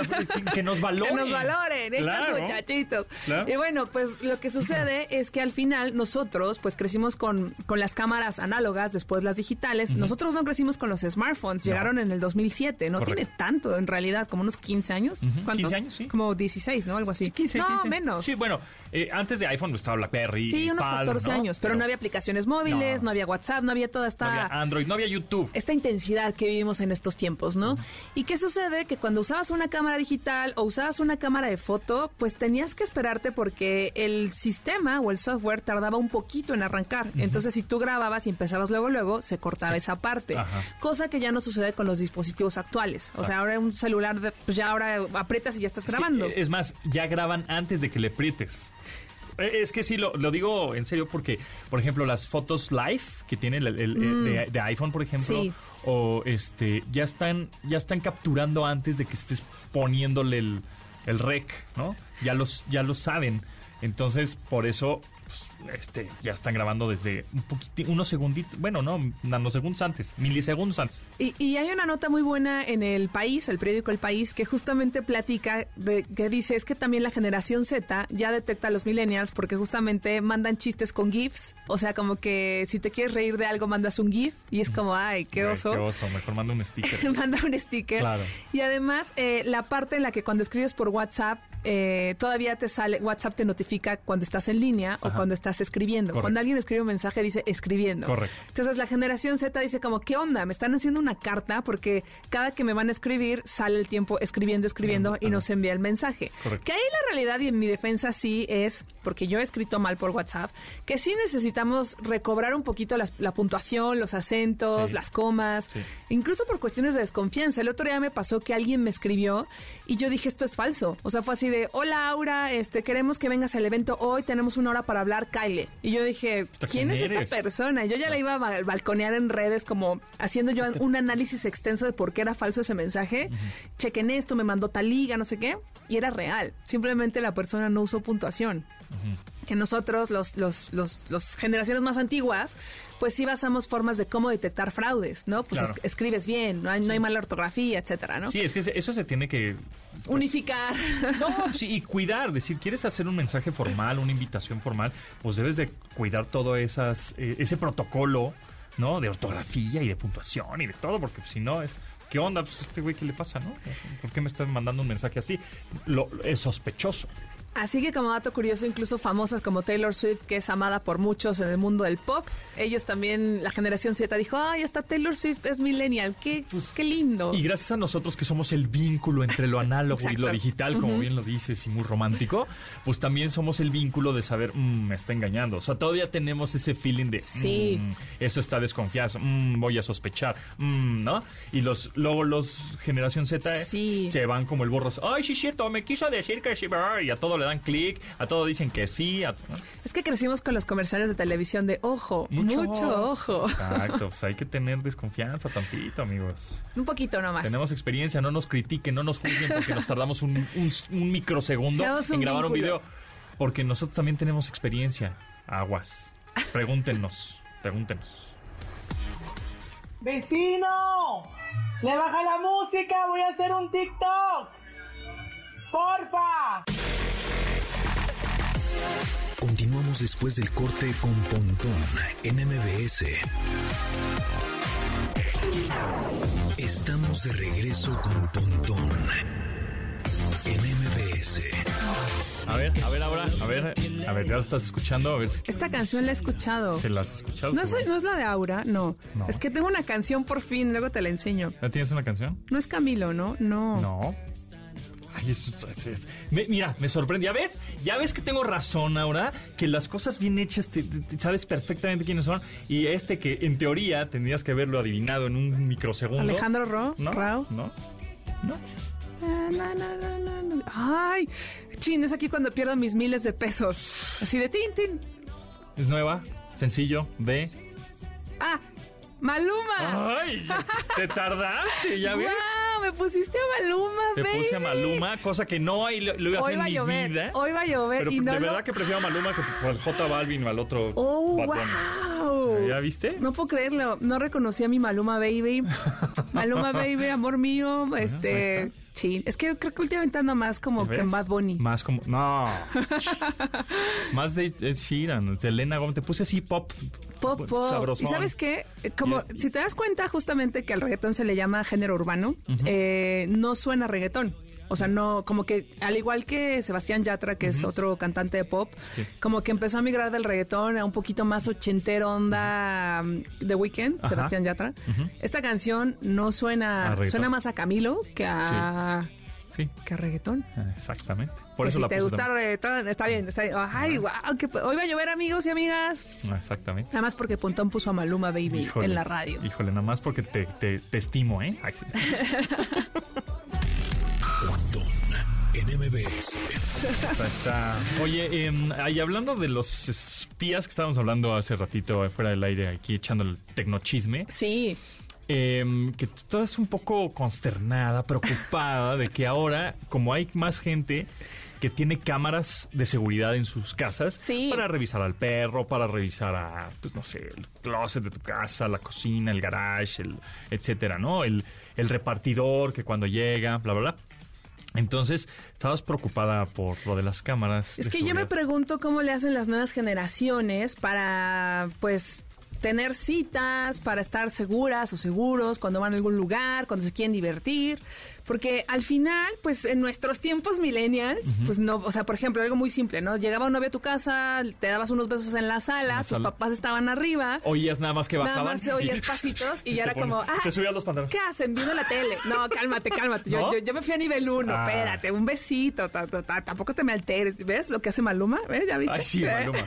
que- nos valoren. Que nos valoren, estos Claro. muchachitos. Claro. Y bueno, pues lo que sucede es que al final nosotros, pues crecimos con, con las cámaras análogas, después las digitales. Nosotros no crecimos con los smartphones, No. llegaron en el 2007. No Correcto. tiene tanto en realidad, como unos 15 años. Ujú, ¿Cuántos? 15 años, sí. Como 16, ¿no? Algo así. 15, no, 15. menos. Sí, bueno, eh, antes de iPhone estaba BlackBerry. Sí, unos Palm, 14 ¿no? años, pero, no había aplicaciones móviles, No. no. había WhatsApp, no había toda esta... no había Android, no había YouTube. esta intensidad que vivimos en estos tiempos, ¿no? ¿Y qué sucede? Que cuando usabas una cámara digital o usabas una cámara de foto, pues tenías que esperarte porque el sistema o el software tardaba un poquito en arrancar. Entonces, si tú grababas y empezabas luego, luego, se cortaba esa parte. Ajá. Cosa que ya no sucede con los dispositivos actuales. O sea, ahora un celular, de- pues ya ahora aprietas y ya estás grabando. Sí, es más, ya graban antes de que le aprietes. Eh, Es que sí, lo, lo digo en serio porque, por ejemplo, las fotos live que tiene el, el- el- de, de iPhone, por ejemplo, Mm. Sí. o este, ya están, ya están capturando antes de que estés poniéndole el, el rec, ¿no? Ya los, ya lo saben. Entonces, por eso, este, ya están grabando desde un poquito, unos segunditos, bueno, no, nanosegundos antes, milisegundos antes. Y, y hay una nota muy buena en El País, el periódico El País, que justamente platica, de, que dice, es que también la generación Z ya detecta a los millennials porque justamente mandan chistes con GIFs. O sea, como que si te quieres reír de algo, mandas un GIF y es como, ay, qué Ay, oso. Qué oso, mejor manda un sticker. Manda un sticker. Claro. Y además, eh, la parte en la que cuando escribes por WhatsApp, eh, todavía te sale, WhatsApp te notifica cuando estás en línea o cuando estás estás escribiendo. Correcto. Cuando alguien escribe un mensaje, dice escribiendo. Correcto. Entonces la generación Z dice como, ¿qué onda? Me están haciendo una carta porque cada que me van a escribir sale el tiempo escribiendo, escribiendo y nos envía el mensaje. Correcto. Que ahí la realidad y en mi defensa sí es, porque yo he escrito mal por WhatsApp, que sí necesitamos recobrar un poquito las- la puntuación, los acentos, Sí. las comas, Sí. incluso por cuestiones de desconfianza. El otro día me pasó que alguien me escribió y yo dije, esto es falso. O sea, fue así de, hola Aura, este, queremos que vengas al evento hoy, tenemos una hora para hablar, Y yo dije, ¿quién ¿quién es esta persona? Yo ya la iba a ba- balconear en redes como haciendo yo un análisis extenso de por qué era falso ese mensaje. Chequen esto, me mandó tal liga, no sé qué. Y era real. Simplemente la persona no usó puntuación. Que nosotros, los, los, los, los generaciones más antiguas, pues sí basamos formas de cómo detectar fraudes, ¿no? Pues Claro. es- escribes bien, no hay, no hay mala ortografía, etcétera, ¿no? Sí, es que eso se tiene que... pues, Unificar. No, sí, y cuidar, decir, quieres hacer un mensaje formal, una invitación formal, pues debes de cuidar todo esas, eh, ese protocolo, ¿no? De ortografía y de puntuación y de todo, porque si no es... ¿Qué onda? Pues este güey, ¿qué le pasa, no? ¿Por qué me están mandando un mensaje así? Lo, es sospechoso. Así que como dato curioso, incluso famosas como Taylor Swift, que es amada por muchos en el mundo del pop, ellos también, la generación Z dijo, ay, esta Taylor Swift es millennial, qué, qué lindo. Pues, Y gracias a nosotros que somos el vínculo entre lo análogo y lo digital, como bien lo dices, y muy romántico, pues también somos el vínculo de saber, "Mm, me está engañando. O sea, todavía tenemos ese feeling de, Sí. "Mm, eso está desconfianza, mm, voy a sospechar, mm, ¿no? Y los luego los generación Z eh, se van como el burro, ay, sí, cierto, me quiso decir que sí, brr", y a todo le dan clic, a todo dicen que sí. a- ¿no? Es que crecimos con los comerciales de televisión de ojo, mucho, ojo. Exacto, pues hay que tener desconfianza tantito, amigos. Un poquito nomás. Tenemos experiencia, no nos critiquen, no nos juzguen porque nos tardamos un, un- un microsegundo Seamos un en grabar un video. Porque nosotros también tenemos experiencia. Aguas. Pregúntenos, pregúntenos. ¡Vecino! ¡Le baja la música! ¡Voy a hacer un TikTok! ¡Porfa! Continuamos después del corte con Pontón en MBS. Estamos de regreso con Pontón en MBS. A ver, a ver ahora, a ver, a ver, ya lo estás escuchando, a ver si Esta canción la he escuchado. se las has escuchado. No, soy- no es la de Aura, no. No. Es que tengo una canción por fin, luego te la enseño. ¿Ya tienes una canción? No es Camilo, ¿no? No. No. Ay, eso- es- es- me- mira, me sorprende. ¿Ya ves? Ya ves que tengo razón ahora, que las cosas bien hechas, te- te- sabes perfectamente quiénes son. Y este que en teoría tendrías que haberlo adivinado en un microsegundo. Alejandro Ro, ¿No? Rao. ¿No? ¿No? Na. Ay, chin, es aquí cuando pierdo mis miles de pesos. Así de tin, tin. Es nueva, sencillo, de... Ah, Maluma. ¡Ay! ¿Te tardaste? ¿Ya ves? Me pusiste a Maluma, Te puse a baby. Maluma, cosa que no hay, lo, lo iba a hacer Hoy va a en mi llover. vida. Hoy va a llover Pero y no de lo- verdad que prefiero a Maluma que al J Balvin o al otro. ¡Oh, wow! ¿Ya viste? No puedo creerlo. No reconocí a mi Maluma Baby. Maluma Baby, amor mío. Este. Sí, es que creo que últimamente ando más como que en. Bad Bunny. Más como. No. Más de Ed Sheeran, de Elena Gómez. Te puse así pop. Pop, pop. sabrosón. Y sabes qué, como si te das cuenta justamente que al reggaetón se le llama género urbano, eh, no suena reggaetón. O sea, no, como que al igual que Sebastián Yatra, que es otro cantante de pop, Sí. como que empezó a migrar del reggaetón a un poquito más ochentero onda um, The Weeknd, Ajá. Sebastián Yatra. Esta canción no suena, suena más a Camilo que a, Sí, que a reggaetón. exactamente. Por Que eso si la te gusta el reggaetón, está bien, está bien. Ay, wow, que hoy va a llover amigos y amigas. Exactamente. Nada más porque Pontón puso a Maluma Baby Híjole, en la radio. Híjole, nada más porque te, te, te estimo, ¿eh? Ay, sí, sí. Pontón en MBS. O sea, está- Oye, em, ahí hablando de los espías que estábamos hablando hace ratito fuera del aire, aquí echando el tecnochisme, Sí, em, que tú estás un poco consternada, preocupada de que ahora, como hay más gente que tiene cámaras de seguridad en sus casas Sí. para revisar al perro, para revisar a, pues no sé, el closet de tu casa, la cocina, el garage, el etcétera, ¿no? El, el repartidor que cuando llega, bla, bla, bla. Entonces, estabas preocupada por lo de las cámaras. es que yo me pregunto cómo le hacen las nuevas generaciones para, pues, tener citas, para estar seguras o seguros cuando van a algún lugar, cuando se quieren divertir. Porque al final, pues en nuestros tiempos millennials, pues no, o sea, por ejemplo, algo muy simple, ¿no? Llegaba un novio a tu casa, te dabas unos besos en la sala, tus sala. papás estaban arriba. Oías nada más que Nada bajaban. más oías pasitos y ya era como, ah, Te subías los pantalones. ¿Qué hacen? Viendo la tele. No, cálmate, cálmate. Yo, ¿No? yo, yo me fui a nivel uno. Ah. Espérate, un besito. ta, ta, ta, tampoco te me alteres. ¿Ves lo que hace Maluma? ¿Ves? ¿Ya viste? Ay, sí, ¿Eh? Maluma.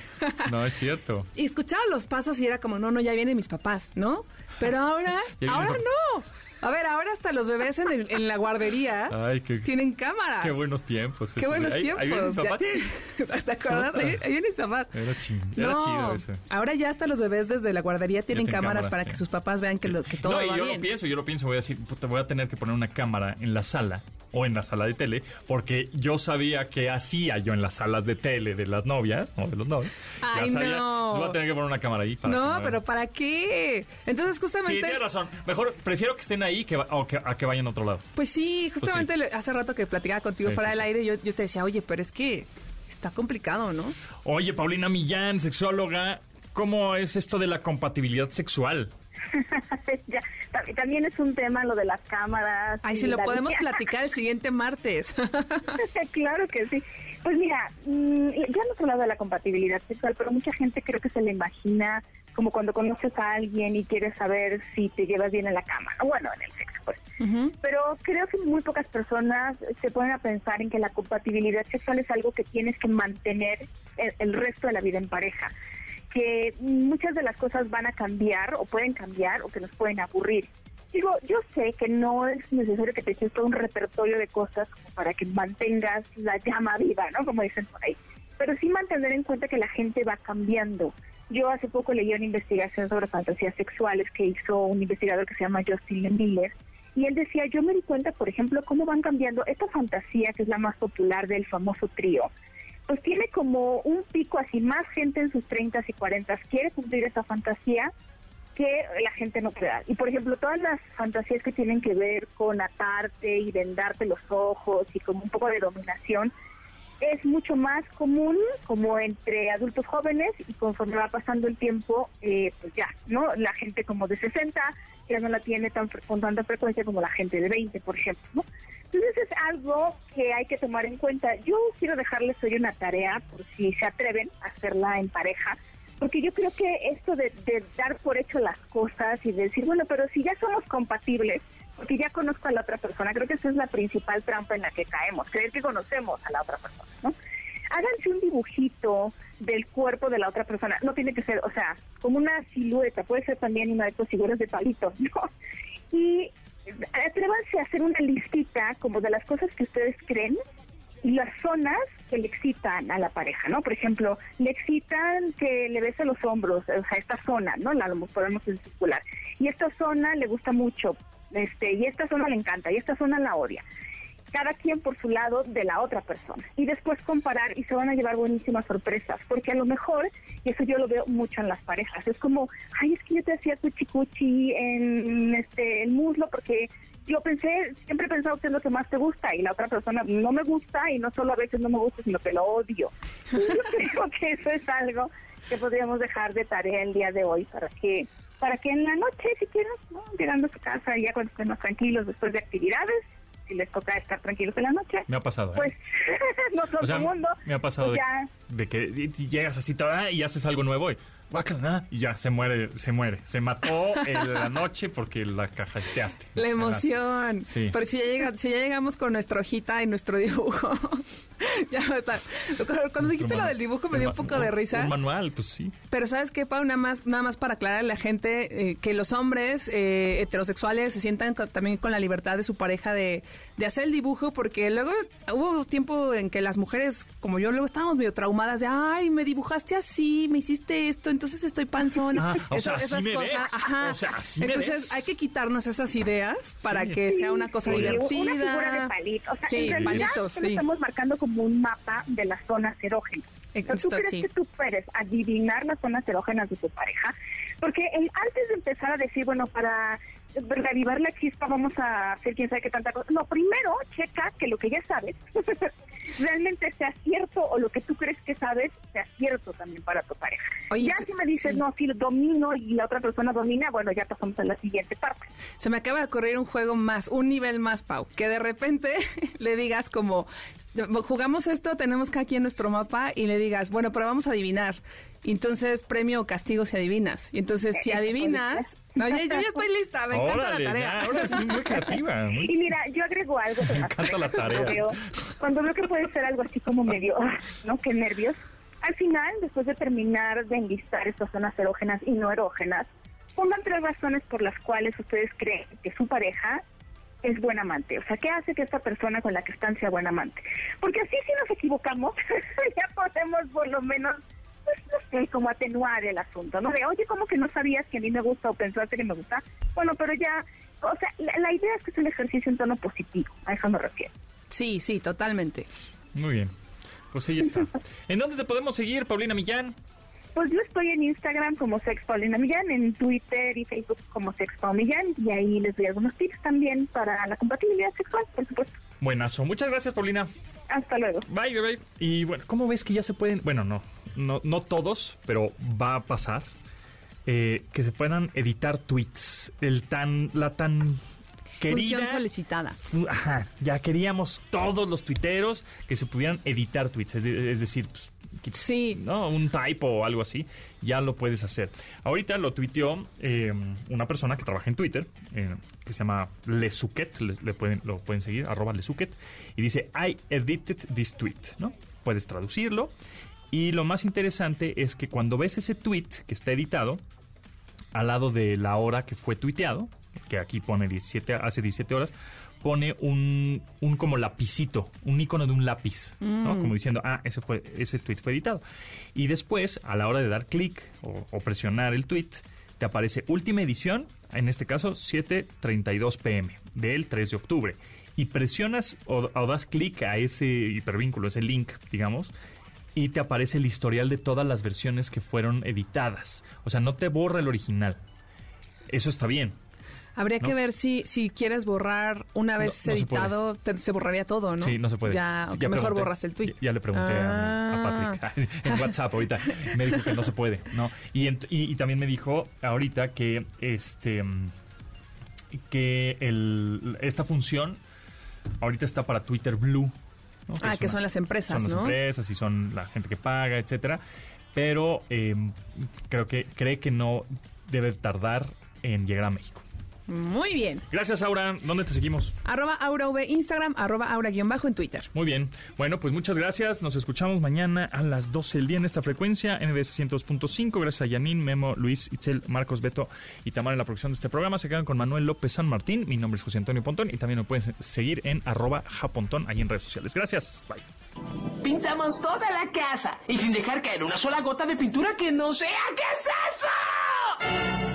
No, es cierto. Y escuchaba los pasos y era como, no, no, ya vienen mis papás, ¿no? Pero ahora, ahora no. A ver, ahora hasta los bebés en, el- en la guardería Ay, qué, tienen cámaras. qué buenos tiempos. Qué buenos Ahí- tiempos. Ahí vienen mis Ya- papás. ¿Te acuerdas? Ahí, ahí vienen mis papás. Era, ching- era No, chido eso. ahora ya hasta los bebés desde la guardería tienen tienen cámaras, cámaras, para sí. que sus papás vean que, lo, que todo no, y va yo bien. lo pienso, yo lo pienso, voy a decir, puta, voy a tener que poner una cámara en la sala o en la sala de tele, porque yo sabía que hacía yo en las salas de tele de las novias o de los novios. Ay, sabía, no. entonces voy a tener que poner una cámara ahí para No, pero. ¿para qué? Entonces Sí, justamente... tienes razón. Mejor, prefiero que estén ahí que, va- o que, a que vayan a otro lado. Pues sí, justamente le- hace rato que platicaba contigo Sí, fuera sí, del sí. aire, yo, yo te decía, oye, pero es que está complicado, ¿no? Oye, Paulina Millán, sexóloga, ¿cómo es esto de la compatibilidad sexual? Ya, también es un tema lo de las cámaras. Ay, si lo podemos platicar el siguiente martes. claro que sí. Pues mira, mm, ya hemos hablado de la compatibilidad sexual, pero mucha gente creo que se le imagina como cuando conoces a alguien y quieres saber si te llevas bien en la cama, ¿no? bueno, en el sexo, pues. Ujú. Pero creo que muy pocas personas se ponen a pensar en que la compatibilidad sexual es algo que tienes que mantener el, el resto de la vida en pareja. Que muchas de las cosas van a cambiar o pueden cambiar o que nos pueden aburrir. Digo, yo sé que no es necesario que te eches todo un repertorio de cosas como para que mantengas la llama viva, ¿no? Como dicen por ahí. Pero sí mantener en cuenta que la gente va cambiando. Yo hace poco leí una investigación sobre fantasías sexuales que hizo un investigador que se llama Justin Miller. Y él decía, yo me di cuenta, por ejemplo, cómo van cambiando esta fantasía, que es la más popular del famoso trío. Pues tiene como un pico así, más gente en sus 30 y 40 quiere cumplir esa fantasía que la gente no puede. Y por ejemplo, todas las fantasías que tienen que ver con atarte y vendarte los ojos y como un poco de dominación, es mucho más común como entre adultos jóvenes y conforme va pasando el tiempo, eh, pues ya, ¿no? La gente como de 60 ya no la tiene tan con tanta frecuencia como la gente de 20, por ejemplo, ¿no? Entonces es algo que hay que tomar en cuenta. Yo quiero dejarles hoy una tarea, por si se atreven a hacerla en pareja, porque yo creo que esto de, dar por hecho las cosas y de decir, bueno, pero si ya somos compatibles, porque ya conozco a la otra persona, creo que esa es la principal trampa en la que caemos, creer que conocemos a la otra persona, ¿no? Háganse un dibujito del cuerpo de la otra persona, no tiene que ser, o sea, como una silueta, puede ser también una de estas figuras de palitos, ¿no? Y atrévanse a hacer una listita como de las cosas que ustedes creen y las zonas que le excitan a la pareja, ¿no? Por ejemplo, le excitan que le bese los hombros, o sea, esta zona, ¿no? La podemos circular. Y esta zona le gusta mucho, este, y esta zona le encanta, y esta zona la odia. Cada quien por su lado de la otra persona. Y después comparar y se van a llevar buenísimas sorpresas, porque a lo mejor, y eso yo lo veo mucho en las parejas, es como, ay, es que yo te hacía cuchi cuchi en este, el muslo porque yo pensé, siempre he pensado que es lo que más te gusta y la otra persona no me gusta y no solo a veces no me gusta, sino que lo odio. Yo creo que eso es algo que podríamos dejar de tarea el día de hoy para que para que en la noche, si quieren, ¿no? llegando a su casa, ya cuando estén más tranquilos después de actividades, si les toca estar tranquilos en la noche, Me ha pasado, ¿eh? pues no son O sea, su mundo. me ha pasado pues de, ya de que llegas así toda, y haces algo nuevo y, guácala, y ya se muere, se muere. Se mató en la noche porque la cajeteaste. La emoción. Sí. Pero si ya, llega- si ya llegamos con nuestra hojita y nuestro dibujo, ya está. Cuando, cuando dijiste lo del dibujo me dio un poco de risa. Un manual, pues sí. Pero ¿sabes qué, Pau? Nada más, nada más para aclarar a la gente eh, que los hombres eh, heterosexuales se sientan también con la libertad de su pareja de, de hacer el dibujo, porque luego hubo tiempo en que las mujeres, como yo, luego estábamos medio traumadas de, ay, me dibujaste así, me hiciste esto, entonces estoy panzón. Ah, o Eso- sea, esas me cosas. ves. Ajá. O sea, así me entonces ves. hay que quitarnos esas ideas para que sea una cosa Sí, divertida. Una figura de palito. O sea, sí, en realidad palitos, sí. estamos marcando como un mapa de las zonas erógenas. Sea, ¿Tú crees sí. que tú puedes adivinar las zonas erógenas de tu pareja? Porque el- antes de empezar a decir, bueno, para reavivar la chispa, vamos a hacer quién sabe qué tanta cosa. No, primero checa que lo que ya sabes realmente sea cierto o lo que tú crees que sabes sea cierto también para tu pareja. Oye, ya si me dices, sí. no, si lo domino y la otra persona domina, bueno, ya pasamos a la siguiente parte. Se me acaba de ocurrir un juego más, un nivel más, Pau. Que de repente le digas como, jugamos esto, tenemos cada quien nuestro mapa y le digas, bueno, pero vamos a adivinar. Entonces premio o castigo si adivinas. Y entonces si adivinas... No, ya- yo ya estoy lista, me encanta Órale, la tarea. ya, ahora sí, muy creativa. muy- Y mira, yo agrego algo. Me encanta la tarea. Cuando veo, cuando veo que puede ser algo así como medio, ¿no? Qué nervios. Al final, después de terminar de enlistar estas zonas erógenas y no erógenas, pongan tres razones por las cuales ustedes creen que su pareja es buen amante. O sea, ¿qué hace que esta persona con la que están sea buen amante? Porque así si nos equivocamos, ya podemos por lo menos, sé, como atenuar el asunto, ¿no? De, oye, ¿cómo que no sabías que a mí me gusta o pensaste que me gusta? Bueno, pero ya, o sea, la, la idea es que es un ejercicio en tono positivo, a eso me refiero. Sí, sí, totalmente. Muy bien. Pues ahí está. ¿En dónde te podemos seguir, Paulina Millán? Pues yo estoy en Instagram como Sex Paulina Millán, en Twitter y Facebook como Sex Paul Millán, y ahí les doy algunos tips también para la compatibilidad sexual, por supuesto. Buenazo. Muchas gracias, Paulina. Hasta luego. Bye, bye, bye. Y bueno, ¿cómo ves que ya se pueden, bueno, no, no, no todos, pero va a pasar, eh, que se puedan editar tweets? El tan, la tan querida... Función solicitada. Ajá, ya queríamos todos los tuiteros que se pudieran editar tweets, es, de- es decir, pues, Sí. ¿no? un typo o algo así, ya lo puedes hacer. Ahorita lo tuiteó eh, una persona que trabaja en Twitter, eh, que se llama Lesuket, le, le pueden, lo pueden seguir, arroba Lesuket, y dice, I edited this tweet, ¿no? Puedes traducirlo. Y lo más interesante es que cuando ves ese tweet que está editado, al lado de la hora que fue tuiteado, que aquí pone 17, hace 17 horas, pone un, un como lapicito, un icono de un lápiz, ¿no? Como diciendo, ah, ese fue ese tweet fue editado. Y después, a la hora de dar clic o, o presionar el tweet, te aparece última edición, en este caso 7:32 pm del 3 de octubre. Y presionas o, o das clic a ese hipervínculo, ese link, digamos, y te aparece el historial de todas las versiones que fueron editadas. O sea, no te borra el original. Eso está bien. Habría ¿No? que ver si, si quieres borrar una vez No, no se editado, te- se borraría todo, ¿no? Sí, no se puede. Ya, Sí, mejor pregunté. borras el tweet. Ya, ya le pregunté a, a Ah. Patrick en WhatsApp ahorita. Me dijo que no se puede, ¿no? Y, ent- y, y también me dijo ahorita que este que el, esta función ahorita está para Twitter Blue. ¿no? Ah, que son las empresas, Son las ¿no? empresas y son la gente que paga, etcétera. Pero eh, creo que cree que no debe tardar en llegar a México. Muy bien. Gracias, Aura. ¿Dónde te seguimos? Arroba AuraV Instagram, arroba Aura-bajo en Twitter. Muy bien. Bueno, pues muchas gracias. Nos escuchamos mañana a las 12 del día en esta frecuencia, NBS 102.5. Gracias a Yanin, Memo, Luis, Itzel, Marcos, Beto y Tamara en la producción de este programa. Se quedan con Manuel López San Martín. Mi nombre es José Antonio Pontón y también me pueden seguir en arroba japontón ahí en redes sociales. Gracias. Bye. Pintamos toda la casa y sin dejar caer una sola gota de pintura que no sea. ¿Qué es eso?